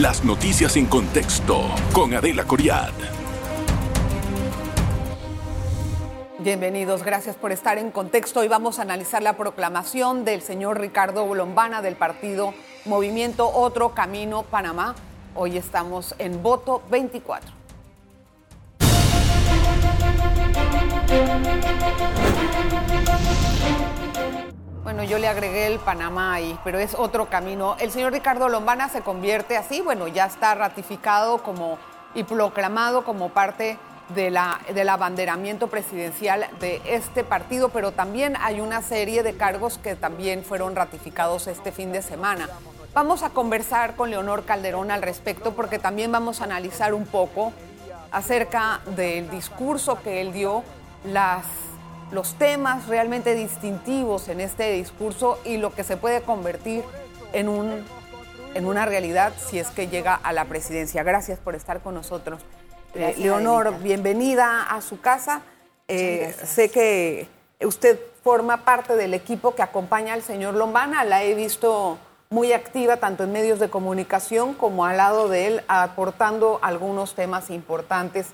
Las noticias en contexto con Adela Coriad. Bienvenidos, gracias por estar en contexto. Hoy vamos a analizar la proclamación del señor Ricardo Lombana del partido Movimiento Otro Camino Panamá. Hoy estamos en voto 24. Bueno, yo le agregué el Panamá ahí, pero es otro camino. El señor Ricardo Lombana se convierte así, bueno, ya está ratificado como y proclamado como parte de la, del abanderamiento presidencial de este partido, pero también hay una serie de cargos que también fueron ratificados este fin de semana. Vamos a conversar con Leonor Calderón al respecto porque también vamos a analizar un poco acerca del discurso que él dio, las los temas realmente distintivos en este discurso y lo que se puede convertir en, un, en una realidad si es que llega a la presidencia. Gracias por estar con nosotros. Eh, Leonor, bienvenida a su casa. Eh, sé que usted forma parte del equipo que acompaña al señor Lombana. La he visto muy activa tanto en medios de comunicación como al lado de él, aportando algunos temas importantes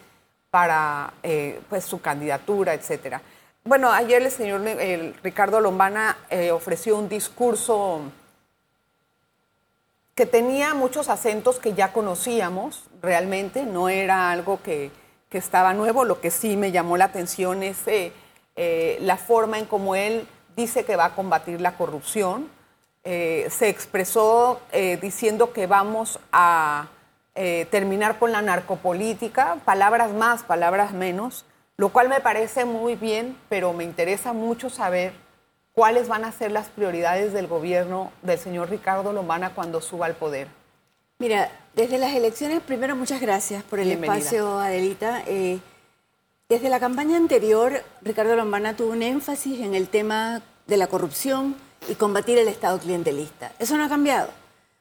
para eh, pues, su candidatura, etcétera. Bueno, ayer el señor Ricardo Lombana eh, ofreció un discurso que tenía muchos acentos que ya conocíamos realmente, no era algo que, estaba nuevo, lo que sí me llamó la atención es eh, eh, la forma en cómo él dice que va a combatir la corrupción. se expresó diciendo que vamos a terminar con la narcopolítica, palabras más, palabras menos lo cual me parece muy bien, pero me interesa mucho saber cuáles van a ser las prioridades del gobierno del señor Ricardo Lombana cuando suba al poder. Mira, desde las elecciones, primero muchas gracias por el espacio, Adelita. Eh, desde la campaña anterior, Ricardo Lombana tuvo un énfasis en el tema de la corrupción y combatir el Estado clientelista. Eso no ha cambiado,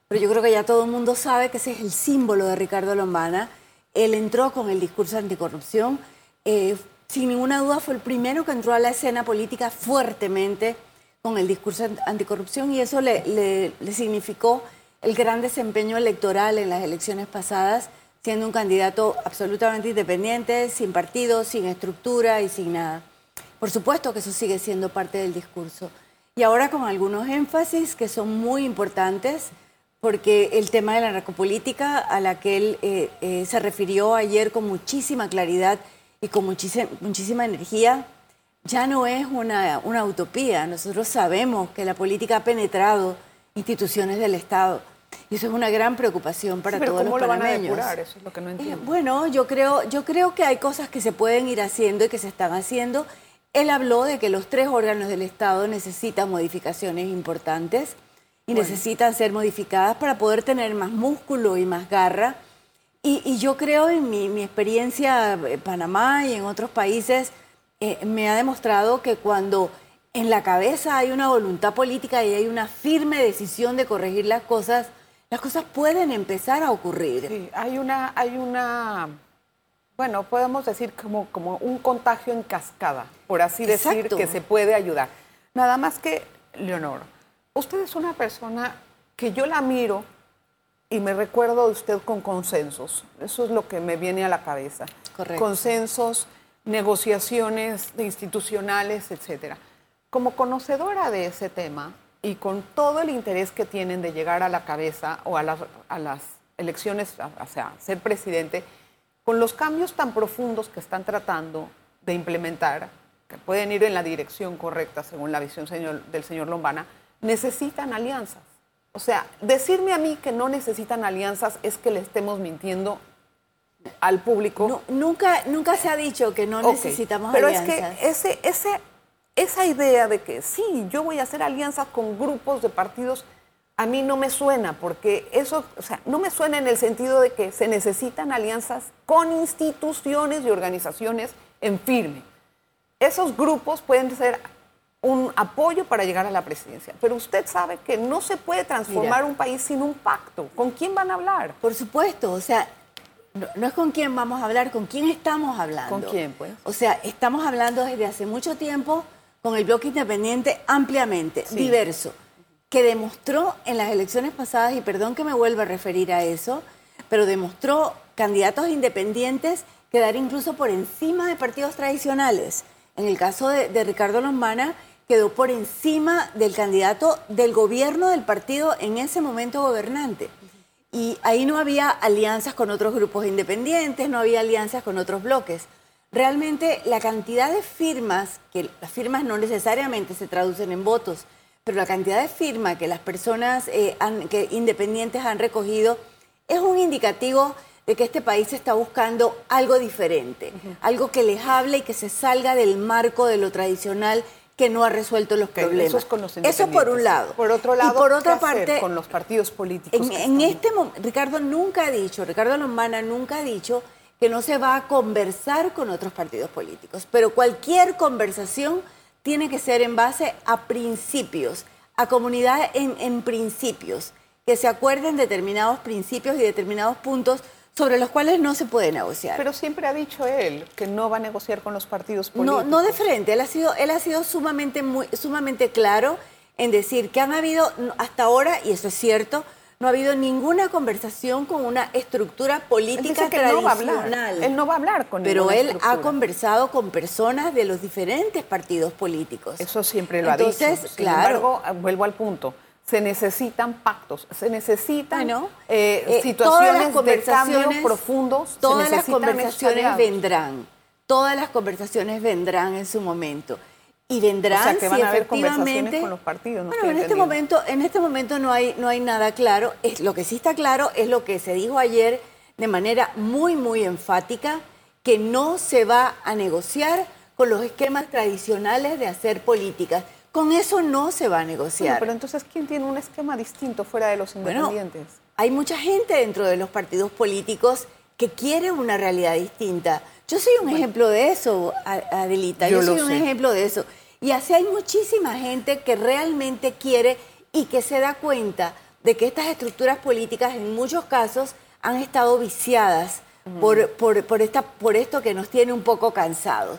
pero yo creo que ya todo el mundo sabe que ese es el símbolo de Ricardo Lombana. Él entró con el discurso anticorrupción, eh, sin ninguna duda fue el primero que entró a la escena política fuertemente con el discurso anticorrupción y eso le, significó el gran desempeño electoral en las elecciones pasadas, siendo un candidato absolutamente independiente, sin partido, sin estructura y sin nada. Por supuesto que eso sigue siendo parte del discurso. Y ahora con algunos énfasis que son muy importantes, porque el tema de la narcopolítica, a la que él eh, eh, se refirió ayer con muchísima claridad, y con muchísima, muchísima energía, ya no es una, una utopía. Nosotros sabemos que la política ha penetrado instituciones del Estado. Y eso es una gran preocupación para todos ¿cómo los lo Van a depurar? Eso es lo que no entiendo. bueno, yo creo, yo creo que hay cosas que se pueden ir haciendo y que se están haciendo. Él habló de que los tres órganos del Estado necesitan modificaciones importantes y necesitan ser modificadas para poder tener más músculo y más garra y, yo creo en mi, experiencia en Panamá y en otros países, eh, me ha demostrado que cuando en la cabeza hay una voluntad política y hay una firme decisión de corregir las cosas, las cosas pueden empezar a ocurrir. Sí, hay una, hay una, bueno, podemos decir como, como un contagio en cascada, por así decir, que se puede ayudar. Nada más que, Leonor, usted es una persona que yo la miro y me recuerdo de usted con consensos. Eso es lo que me viene a la cabeza. Correcto. Consensos, negociaciones institucionales, etcétera. Como conocedora de ese tema y con todo el interés que tienen de llegar a la cabeza o a las, a las elecciones, o sea, ser presidente, con los cambios tan profundos que están tratando de implementar, que pueden ir en la dirección correcta según la visión del señor Lombana, necesitan alianzas. O sea, decirme a mí que no necesitan alianzas es que le estemos mintiendo al público. nunca, nunca se ha dicho que no necesitamos alianzas. Pero es que ese, ese, esa idea de que sí, yo voy a hacer alianzas con grupos de partidos, a mí no me suena, porque eso, o sea, no me suena en el sentido de que se necesitan alianzas con instituciones y organizaciones en firme. Esos grupos pueden ser un apoyo para llegar a la presidencia. Pero usted sabe que no se puede transformar un país sin un pacto. ¿Con quién van a hablar? Por supuesto, o sea, no, es con quién vamos a hablar, con quién estamos hablando. ¿Con quién, pues? O sea, estamos hablando desde hace mucho tiempo con el bloque independiente ampliamente, diverso, que demostró en las elecciones pasadas, y perdón que me vuelva a referir a eso, pero demostró candidatos independientes quedar incluso por encima de partidos tradicionales. En el caso de, Ricardo Lombana, quedó por encima del candidato del gobierno del partido en ese momento gobernante. Y ahí no había alianzas con otros grupos independientes, no había alianzas con otros bloques. Realmente la cantidad de firmas, que las firmas no necesariamente se traducen en votos, pero la cantidad de firmas que las personas eh, que independientes han recogido es un indicativo de que este país está buscando algo diferente, algo que les hable y que se salga del marco de lo tradicional que no ha resuelto los problemas. Eso, es con los eso por un lado. Por otro lado, por otra parte, con los partidos políticos. En, este momento, Ricardo nunca ha dicho, Ricardo Lombana nunca ha dicho que no se va a conversar con otros partidos políticos, pero cualquier conversación tiene que ser en base a principios, a comunidad en, en principios, que se acuerden determinados principios y determinados puntos sobre los cuales no se puede negociar. Pero siempre ha dicho él que no va a negociar con los partidos políticos. No, no de frente, él ha sido, él ha sido sumamente, muy, sumamente claro en decir que han habido hasta ahora, y eso es cierto, no ha habido ninguna conversación con una estructura política que No va a hablar. Él no va a hablar con Pero él ha conversado con personas de los diferentes partidos políticos. Eso siempre lo ha dicho. Entonces, claro. vuelvo al punto se necesitan pactos, se necesitan eh, eh, situaciones de cambio profundos. Todas las conversaciones vendrán, todas las conversaciones vendrán en su momento. Y vendrán o sea, que van a haber conversaciones con los partidos. bueno, en este momento, en este momento no hay, no hay nada claro. Es, lo que sí está claro es lo que se dijo ayer de manera muy, muy enfática, que no se va a negociar con los esquemas tradicionales de hacer políticas con eso no se va a negociar. pero entonces, ¿quién tiene un esquema distinto fuera de los independientes? hay mucha gente dentro de los partidos políticos que quiere una realidad distinta. Yo soy un ejemplo de eso, Adelita. Yo, soy un ejemplo de eso. Y así hay muchísima gente que realmente quiere y que se da cuenta de que estas estructuras políticas en muchos casos han estado viciadas por, por, esta, por esto que nos tiene un poco cansados.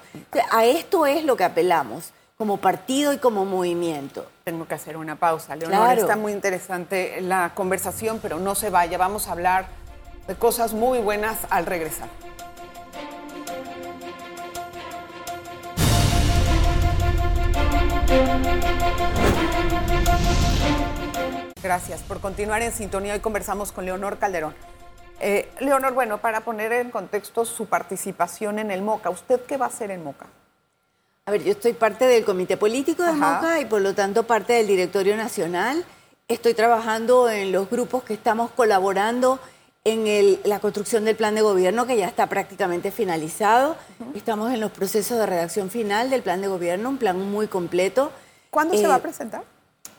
A esto es lo que apelamos como partido y como movimiento. Tengo que hacer una pausa. Leonor, está muy interesante la conversación, pero no se vaya. Vamos a hablar de cosas muy buenas al regresar. Gracias por continuar en sintonía. Hoy conversamos con Leonor Calderón. Eh, Leonor, bueno, para poner en contexto su participación en el MOCA, ¿usted qué va a hacer en MOCA? A ver, yo estoy parte del comité político de MOCA y por lo tanto parte del directorio nacional. Estoy trabajando en los grupos que estamos colaborando en la construcción del plan de gobierno que ya está prácticamente finalizado. Estamos en los procesos de redacción final del plan de gobierno, un plan muy completo. ¿Cuándo se va a eh, presentar?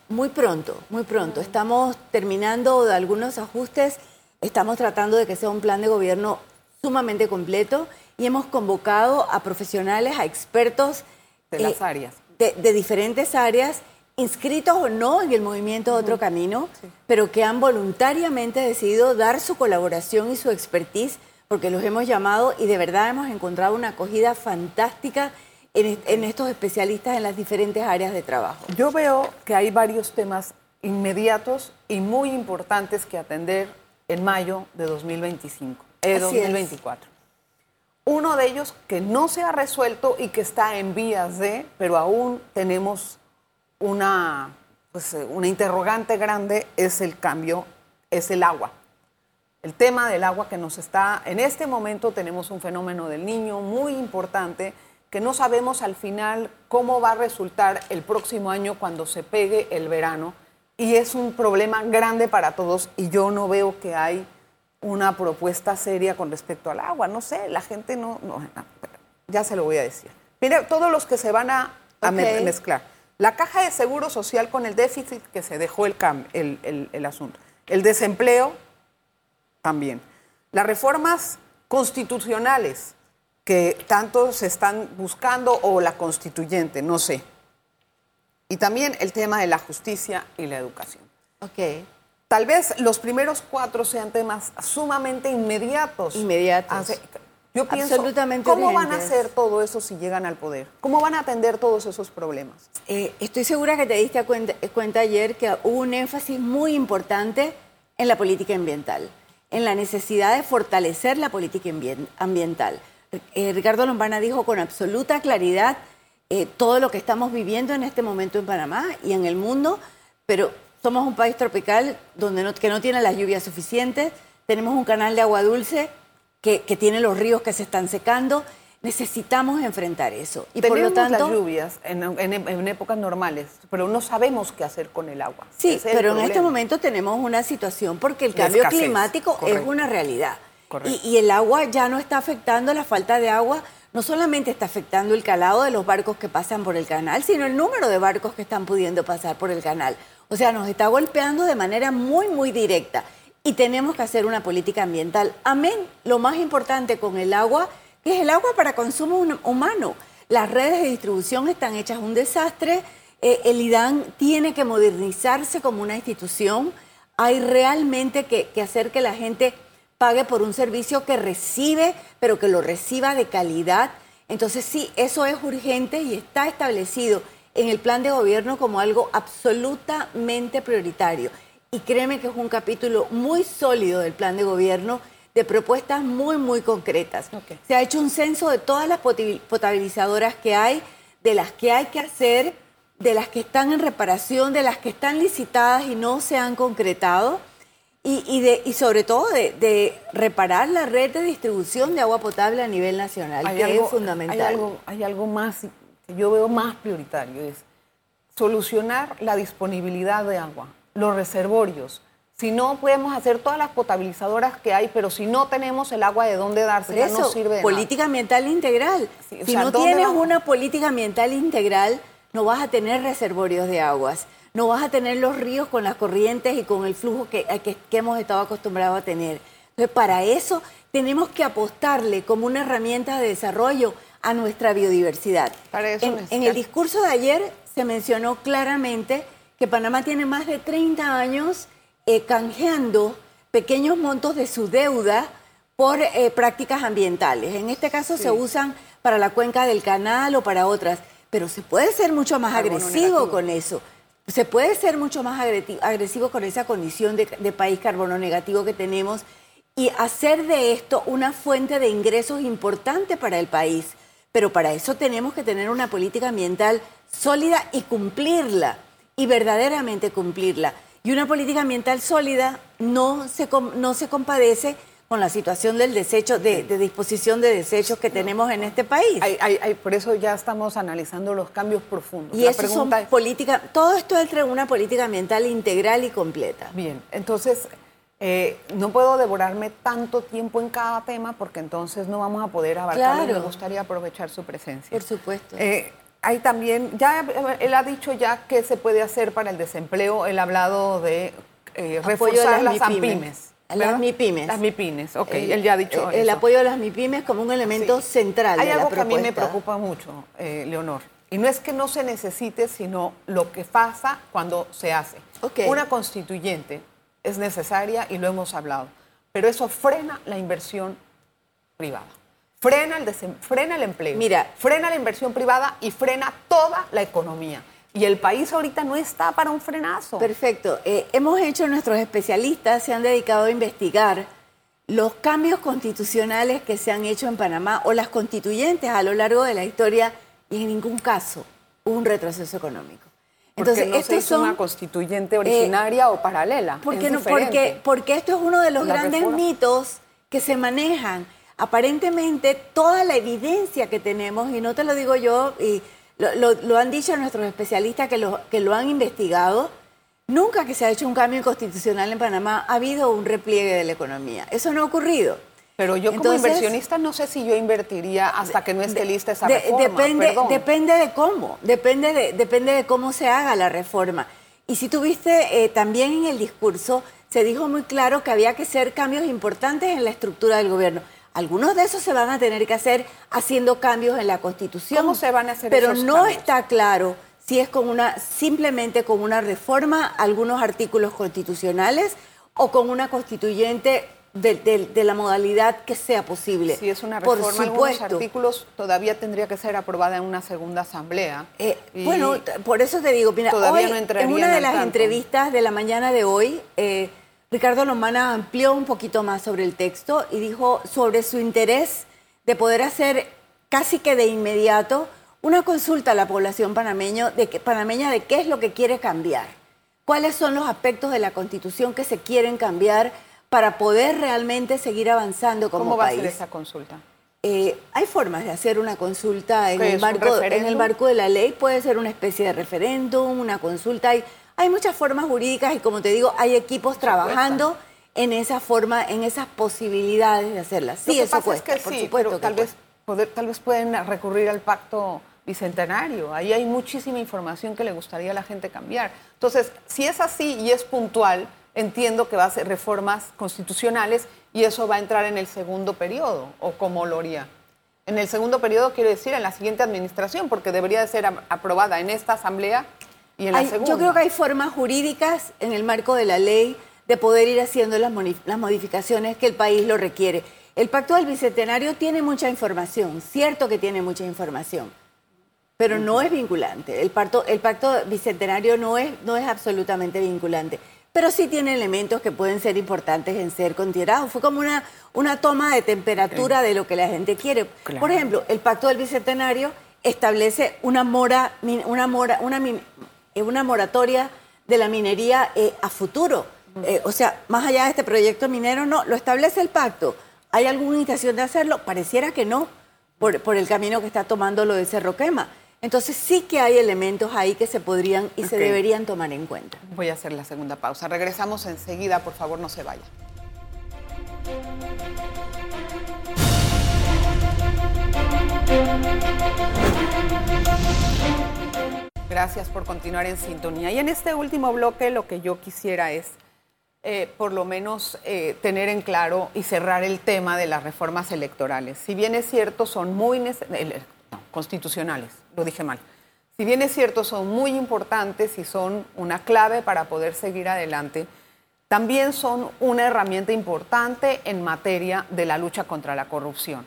Muy pronto, muy pronto. Estamos terminando de algunos ajustes, estamos tratando de que sea un plan de gobierno sumamente completo y hemos convocado a profesionales, a expertos de las eh, áreas. De, diferentes áreas, inscritos o no en el movimiento Otro Camino, pero que han voluntariamente decidido dar su colaboración y su expertise, porque los hemos llamado y de verdad hemos encontrado una acogida fantástica en, en estos especialistas en las diferentes áreas de trabajo. Yo veo que hay varios temas inmediatos y muy importantes que atender en mayo de 2025, eh, 2024. Uno de ellos que no se ha resuelto y que está en vías de, pero aún tenemos una, pues, eh, una interrogante grande, es el cambio, es el agua. El tema del agua que nos está, en este momento tenemos un fenómeno del niño muy importante que no sabemos al final cómo va a resultar el próximo año cuando se pegue el verano. Y es un problema grande para todos y yo no veo que hay una propuesta seria con respecto al agua. No sé, la gente no, ya se lo voy a decir. Mira, todos los que se van a, mezclar. La caja de seguro social con el déficit que se dejó el, el, el asunto. El desempleo también. Las reformas constitucionales que tanto se están buscando o la constituyente, no sé. Y también el tema de la justicia y la educación. Ok. Tal vez los primeros cuatro sean temas sumamente inmediatos. Inmediatos. Yo pienso, Absolutamente ¿cómo van a hacer todo eso si llegan al poder? ¿Cómo van a atender todos esos problemas? Eh, estoy segura que te diste cuenta, cuenta ayer que hubo un énfasis muy importante en la política ambiental, en la necesidad de fortalecer la política ambiental. Eh, Ricardo Lombana dijo con absoluta claridad eh, todo lo que estamos viviendo en este momento en Panamá y en el mundo, pero somos un país tropical donde no, que no tiene las lluvias suficientes, tenemos un canal de agua dulce que, tiene los ríos que se están secando. Necesitamos enfrentar eso. Y por lo tanto, las lluvias en, épocas normales, pero no sabemos qué hacer con el agua. Sí, pero en este momento tenemos una situación porque el cambio climático es una realidad. Y, y, el agua ya no está afectando la falta de agua, no solamente está afectando el calado de los barcos que pasan por el canal, sino el número de barcos que están pudiendo pasar por el canal. O sea, nos está golpeando de manera muy, muy directa y tenemos que hacer una política ambiental. Amén, lo más importante con el agua, que es el agua para consumo humano. Las redes de distribución están hechas un desastre, eh, el IDAN tiene que modernizarse como una institución, hay realmente que, que hacer que la gente pague por un servicio que recibe, pero que lo reciba de calidad. Entonces sí, eso es urgente y está establecido en el plan de gobierno como algo absolutamente prioritario y créeme que es un capítulo muy sólido del plan de gobierno de propuestas muy, muy concretas. Se ha hecho un censo de todas las potabilizadoras que hay, de las que hay que hacer, de las que están en reparación, de las que están licitadas y no se han concretado, y, de, y sobre todo de, reparar la red de distribución de agua potable a nivel nacional, que es fundamental. Hay algo, hay algo más que yo veo más prioritario, es solucionar la disponibilidad de agua los reservorios. Si no podemos hacer todas las potabilizadoras que hay, pero si no tenemos el agua de dónde darse, eso, no sirve de política ambiental integral. si no tienes una política ambiental integral, no vas a tener reservorios de aguas, no vas a tener los ríos con las corrientes y con el flujo que, que, hemos estado acostumbrados a tener. Entonces, para eso tenemos que apostarle como una herramienta de desarrollo a nuestra biodiversidad. Para eso en, en el discurso de ayer se mencionó claramente que Panamá tiene más de 30 años eh, canjeando pequeños montos de su deuda por eh, prácticas ambientales. En este caso se usan para la cuenca del canal o para otras, pero se puede ser mucho más agresivo con eso. Se puede ser mucho más agresivo con esa condición de, de país carbono negativo que tenemos y hacer de esto una fuente de ingresos importante para el país. Pero para eso tenemos que tener una política ambiental sólida y cumplirla y verdaderamente cumplirla. Y una política ambiental sólida no se, no se compadece con la situación del desecho, de, disposición de desechos que tenemos en este país. por eso ya estamos analizando los cambios profundos. Y eso son política, todo esto entra en una política ambiental integral y completa. Bien, entonces eh, no puedo devorarme tanto tiempo en cada tema porque entonces no vamos a poder abarcarlo me gustaría aprovechar su presencia. Por supuesto. Eh, hay también, ya él ha dicho ya qué se puede hacer para el desempleo, él ha hablado de eh, reforzar las, MIPIMES. Las MIPIMES. Las MIPIMES, ok, él ya ha dicho El apoyo a las MIPIMES como un elemento central Hay algo que a mí me preocupa mucho, Leonor, y no es que no se necesite, sino lo que pasa cuando se hace. Una constituyente es necesaria y lo hemos hablado, pero eso frena la inversión privada frena el, frena el empleo, Mira, frena la inversión privada y frena toda la economía. Y el país ahorita no está para un frenazo. Perfecto. Eh, hemos hecho, nuestros especialistas se han dedicado a investigar los cambios constitucionales que se han hecho en Panamá o las constituyentes a lo largo de la historia y en ningún caso un retroceso económico. Entonces, ¿Por qué no es una constituyente eh, originaria o paralela? Porque, no, porque, porque esto es uno de los grandes mitos que se manejan aparentemente toda la evidencia que tenemos, y no te lo digo yo, y lo, han dicho nuestros especialistas que lo, que lo han investigado, nunca que se ha hecho un cambio constitucional en Panamá ha habido un repliegue de la economía. Eso no ha ocurrido. Pero yo como inversionista no sé si yo invertiría hasta que no esté lista esa reforma. depende, depende de cómo, depende de, depende de cómo se haga la reforma. Y si tuviste eh, también en el discurso, se dijo muy claro que había que hacer cambios importantes en la estructura del gobierno. Algunos de esos se van a tener que hacer haciendo cambios en la Constitución. ¿Cómo se van a hacer Pero no está claro si es con una simplemente con una reforma algunos artículos constitucionales o con una constituyente de, la modalidad que sea posible. Si es una reforma, por algunos artículos todavía tendría que ser aprobada en una segunda asamblea. Eh, bueno, por eso te digo, mira, hoy, en una de las entrevistas de la mañana de hoy, eh, Ricardo Lombana amplió un poquito más sobre el texto y dijo sobre su interés de poder hacer casi que de inmediato una consulta a la población panameño de panameña de qué es lo que quiere cambiar, cuáles son los aspectos de la Constitución que se quieren cambiar para poder realmente seguir avanzando como ¿Cómo va a ser esa consulta? Eh, hay formas de hacer una consulta en el, marco, en el marco de la ley, puede ser una especie de referéndum, una consulta. Hay, hay muchas formas jurídicas y como te digo, hay equipos trabajando en esa forma, en esas posibilidades de hacerlas. Sí, eso cuesta, por supuesto. tal, vez tal vez pueden recurrir al pacto bicentenario. Ahí hay muchísima información que le gustaría a la gente cambiar. Entonces, si es así y es puntual, entiendo que va a ser reformas constitucionales y eso va a entrar en el segundo periodo, o como lo haría. En el segundo periodo quiero decir en la siguiente administración, porque debería de ser aprobada en esta asamblea y en la segunda. Yo creo que hay formas jurídicas en el marco de la ley de poder ir haciendo las, las modificaciones que el país lo requiere. El pacto del bicentenario tiene mucha información, cierto que tiene mucha información, pero no es vinculante. El pacto, el pacto bicentenario no es, no es absolutamente vinculante, pero sí tiene elementos que pueden ser importantes en ser considerados. Fue como una, una toma de temperatura de lo que la gente quiere. Por ejemplo, el pacto del bicentenario establece una, mora, una, mora, una, eh, una moratoria de la minería eh, a futuro. Eh, o sea, más allá de este proyecto minero, no, lo establece el pacto ¿Hay alguna intención de hacerlo? Pareciera que no, por, el camino que está tomando lo de Cerro Quema. Entonces sí que hay elementos ahí que se podrían y se deberían tomar en cuenta. Voy a hacer la segunda pausa. Regresamos enseguida, por favor, no se vaya. Gracias por continuar en sintonía. Y en este último bloque lo que yo quisiera es eh, por lo menos eh, tener en claro y cerrar el tema de las reformas electorales. Si bien es cierto, son muy constitucionales, lo dije mal. Si bien es cierto, son muy importantes y son una clave para poder seguir adelante, también son una herramienta importante en materia de la lucha contra la corrupción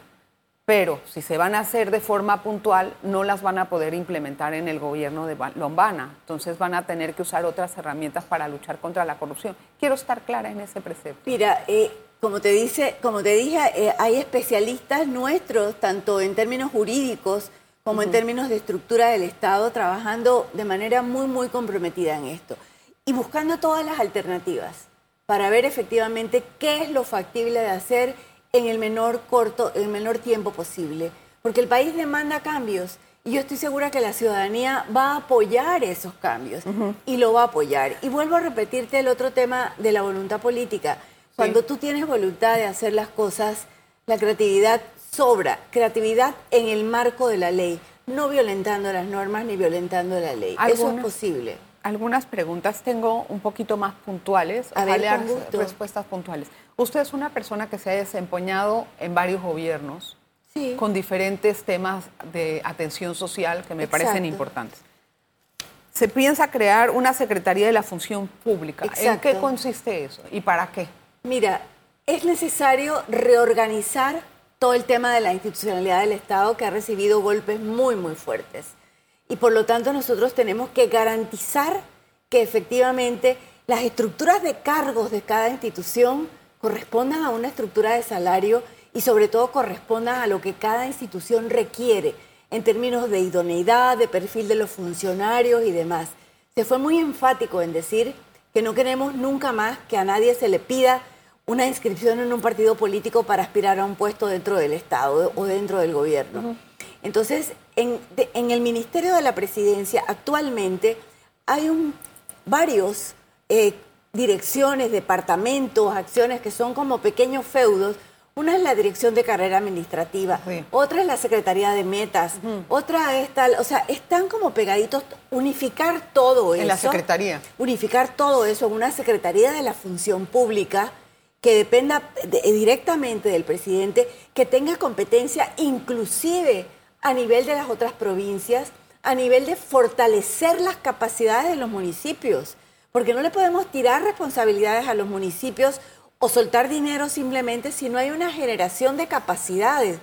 pero si se van a hacer de forma puntual, no las van a poder implementar en el gobierno de Lombana. Entonces van a tener que usar otras herramientas para luchar contra la corrupción. Quiero estar clara en ese precepto. Mira, eh, como, te dice, como te dije, eh, hay especialistas nuestros, tanto en términos jurídicos como en términos de estructura del Estado, trabajando de manera muy, muy comprometida en esto y buscando todas las alternativas para ver efectivamente qué es lo factible de hacer en el menor corto, el menor tiempo posible, porque el país demanda cambios y yo estoy segura que la ciudadanía va a apoyar esos cambios y lo va a apoyar. Y vuelvo a repetirte el otro tema de la voluntad política. Cuando tú tienes voluntad de hacer las cosas, la creatividad sobra, creatividad en el marco de la ley, no violentando las normas ni violentando la ley. Eso es posible. Algunas preguntas tengo un poquito más puntuales, a ver, respuestas puntuales. Usted es una persona que se ha desempeñado en varios gobiernos con diferentes temas de atención social que me parecen importantes. Se piensa crear una Secretaría de la Función Pública. ¿En qué consiste eso y para qué? Mira, es necesario reorganizar todo el tema de la institucionalidad del Estado que ha recibido golpes muy, muy fuertes. Y por lo tanto nosotros tenemos que garantizar que efectivamente las estructuras de cargos de cada institución correspondan a una estructura de salario y sobre todo correspondan a lo que cada institución requiere en términos de idoneidad, de perfil de los funcionarios y demás. Se fue muy enfático en decir que no queremos nunca más que a nadie se le pida una inscripción en un partido político para aspirar a un puesto dentro del Estado o dentro del gobierno. Entonces, en, el Ministerio de la Presidencia actualmente hay un, varios eh, direcciones, departamentos, acciones que son como pequeños feudos. Una es la dirección de carrera administrativa, otra es la secretaría de metas, otra es tal, o sea, están como pegaditos, unificar todo eso. En la secretaría. Unificar todo eso en una secretaría de la función pública que dependa directamente del presidente, que tenga competencia inclusive a nivel de las otras provincias, a nivel de fortalecer las capacidades de los municipios porque no le podemos tirar responsabilidades a los municipios o soltar dinero simplemente si no hay una generación de capacidades.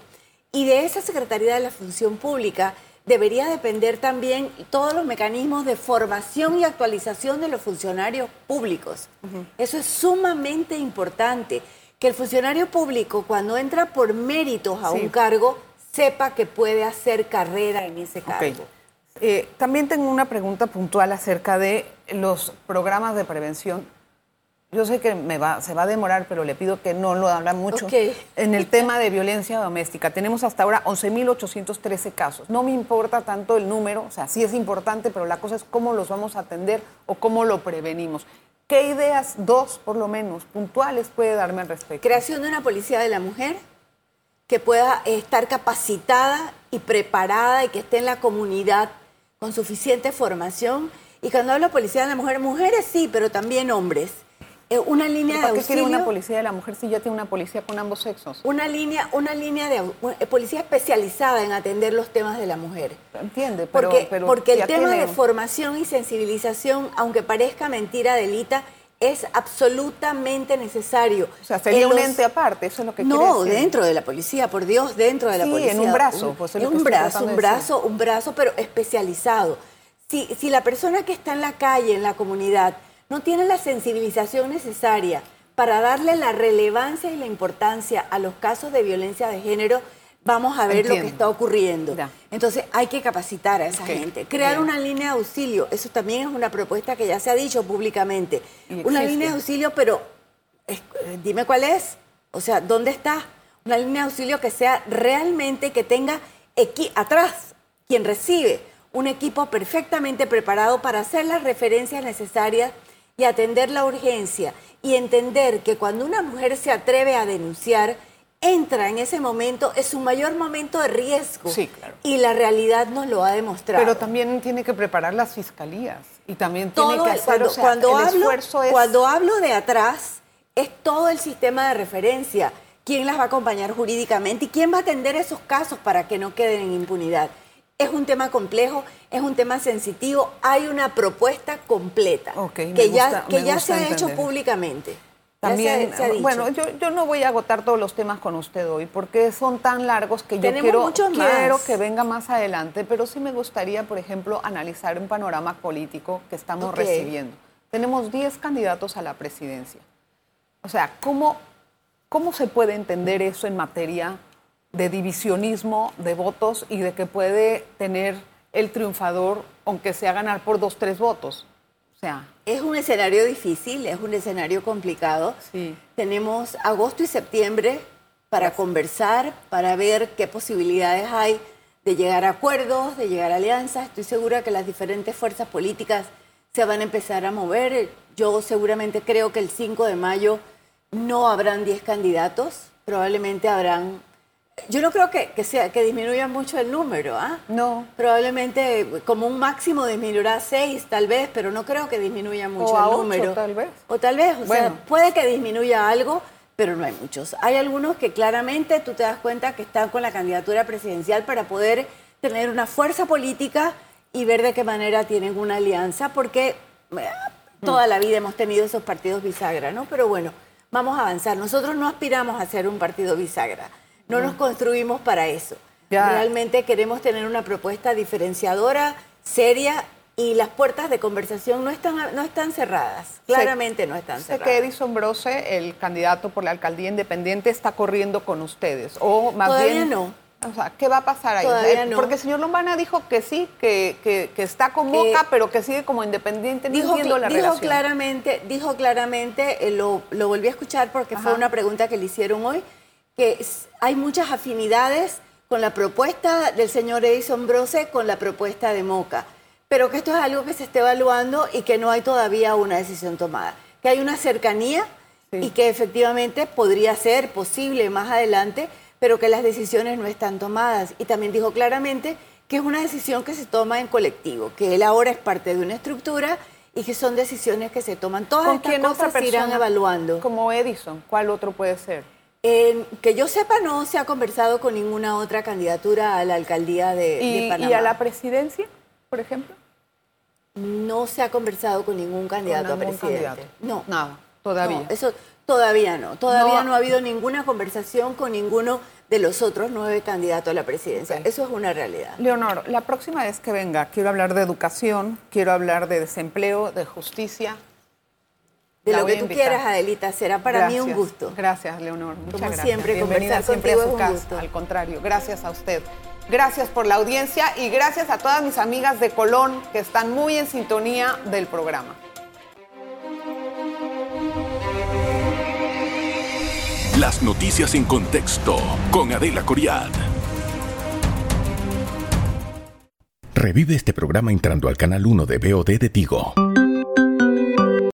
Y de esa Secretaría de la Función Pública debería depender también todos los mecanismos de formación y actualización de los funcionarios públicos. Eso es sumamente importante, que el funcionario público cuando entra por méritos a un cargo sepa que puede hacer carrera en ese cargo. Eh, también tengo una pregunta puntual acerca de los programas de prevención yo sé que me va, se va a demorar, pero le pido que no lo habla mucho. En el tema de violencia doméstica, tenemos hasta ahora 11.813 casos. No me importa tanto el número, o sea, sí es importante, pero la cosa es cómo los vamos a atender o cómo lo prevenimos. ¿Qué ideas, dos por lo menos, puntuales puede darme al respecto? Creación de una policía de la mujer que pueda estar capacitada y preparada y que esté en la comunidad con suficiente formación. Y cuando hablo policía de la mujer, mujeres sí, pero también hombres una línea ¿Para de qué quiere una policía de la mujer si ya tiene una policía con ambos sexos? Una línea, una línea de eh, policía especializada en atender los temas de la mujer. Entiende, pero, porque, porque el tema de formación y sensibilización, aunque parezca mentira, delita, es absolutamente necesario. O sea, sería un ente aparte, eso es lo que No, dentro de la policía, por Dios, dentro de la policía. en un brazo. Pues es un brazo, un brazo, un brazo, pero especializado. Si, si la persona que está en la calle, en la comunidad, no tiene la sensibilización necesaria para darle la relevancia y la importancia a los casos de violencia de género, vamos a ver lo que está ocurriendo. Entonces hay que capacitar a esa gente. Crear una línea de auxilio, eso también es una propuesta que ya se ha dicho públicamente. Una línea de auxilio, pero eh, dime cuál es. O sea, ¿dónde está? Una línea de auxilio que sea realmente, que tenga atrás quien recibe un equipo perfectamente preparado para hacer las referencias necesarias y atender la urgencia y entender que cuando una mujer se atreve a denunciar, entra en ese momento, es su mayor momento de riesgo. Sí, claro. Y la realidad nos lo ha demostrado. Pero también tiene que preparar las fiscalías y también tiene que hacer, cuando, cuando hablo, Cuando hablo de atrás, es todo el sistema de referencia. ¿Quién las va a acompañar jurídicamente y quién va a atender esos casos para que no queden en impunidad? Es un tema complejo, es un tema sensitivo, hay una propuesta completa que, ya, que ya se ha hecho públicamente. También, bueno, yo, yo, no voy a agotar todos los temas con usted hoy porque son tan largos que yo quiero, quiero que venga más adelante, pero sí me gustaría, por ejemplo, analizar un panorama político que estamos recibiendo. Tenemos 10 candidatos a la presidencia. O sea, ¿cómo, ¿cómo se puede entender eso en materia de divisionismo de votos y de que puede tener el triunfador, aunque sea ganar por dos, tres votos. O sea. Es un escenario difícil, es un escenario complicado. Sí. Tenemos agosto y septiembre para conversar, para ver qué posibilidades hay de llegar a acuerdos, de llegar a alianzas. Estoy segura que las diferentes fuerzas políticas se van a empezar a mover. Yo seguramente creo que el 5 de mayo no habrán 10 candidatos, probablemente habrán yo no creo que, sea, que disminuya mucho el número, ¿ah? No. Probablemente como un máximo disminuirá seis, tal vez, pero no creo que disminuya mucho o a el ocho, número. tal vez. O tal vez, o sea, puede que disminuya algo, pero no hay muchos. Hay algunos que claramente tú te das cuenta que están con la candidatura presidencial para poder tener una fuerza política y ver de qué manera tienen una alianza, porque eh, toda la vida hemos tenido esos partidos bisagra, ¿no? Pero bueno, vamos a avanzar. Nosotros no aspiramos a ser un partido bisagra no nos construimos para eso. Realmente queremos tener una propuesta diferenciadora, seria y las puertas de conversación no están, no están cerradas, claramente no están cerradas. Sé que Edison Brose, el candidato por la alcaldía independiente, está corriendo con ustedes, o más Todavía no. O sea, ¿qué va a pasar ahí? Todavía no. Porque el señor Lombana dijo que sí, que, que, está con Boca, pero que sigue como independiente, dijo, la dijo Claramente, dijo claramente, eh, lo, lo, volví a escuchar porque fue una pregunta que le hicieron hoy, que hay muchas afinidades con la propuesta del señor Edison Brose con la propuesta de Moca, pero que esto es algo que se está evaluando y que no hay todavía una decisión tomada, que hay una cercanía y que efectivamente podría ser posible más adelante, pero que las decisiones no están tomadas. Y también dijo claramente que es una decisión que se toma en colectivo, que él ahora es parte de una estructura y que son decisiones que se toman. Todas estas cosas se irán evaluando. Como Edison, ¿cuál otro puede ser? Que yo sepa, no se ha conversado con ninguna otra candidatura a la alcaldía de, Panamá. ¿Y a la presidencia, por ejemplo? No se ha conversado con ningún candidato a presidente. No. Nada, todavía. eso, Todavía no, todavía no, ha habido ninguna conversación con ninguno de los otros nueve candidatos a la presidencia. Eso es una realidad. Leonor, la próxima vez que venga, quiero hablar de educación, quiero hablar de desempleo, de justicia. De lo que tú quieras, Adelita, será para mí un gusto. Gracias, Leonor. Muchas Como gracias. siempre, Bienvenida siempre a su casa. Al contrario, gracias a usted. Gracias por la audiencia y gracias a todas mis amigas de Colón que están muy en sintonía del programa. Las noticias en contexto con Adela Coriad. Revive este programa entrando al canal 1 de BOD de Tigo.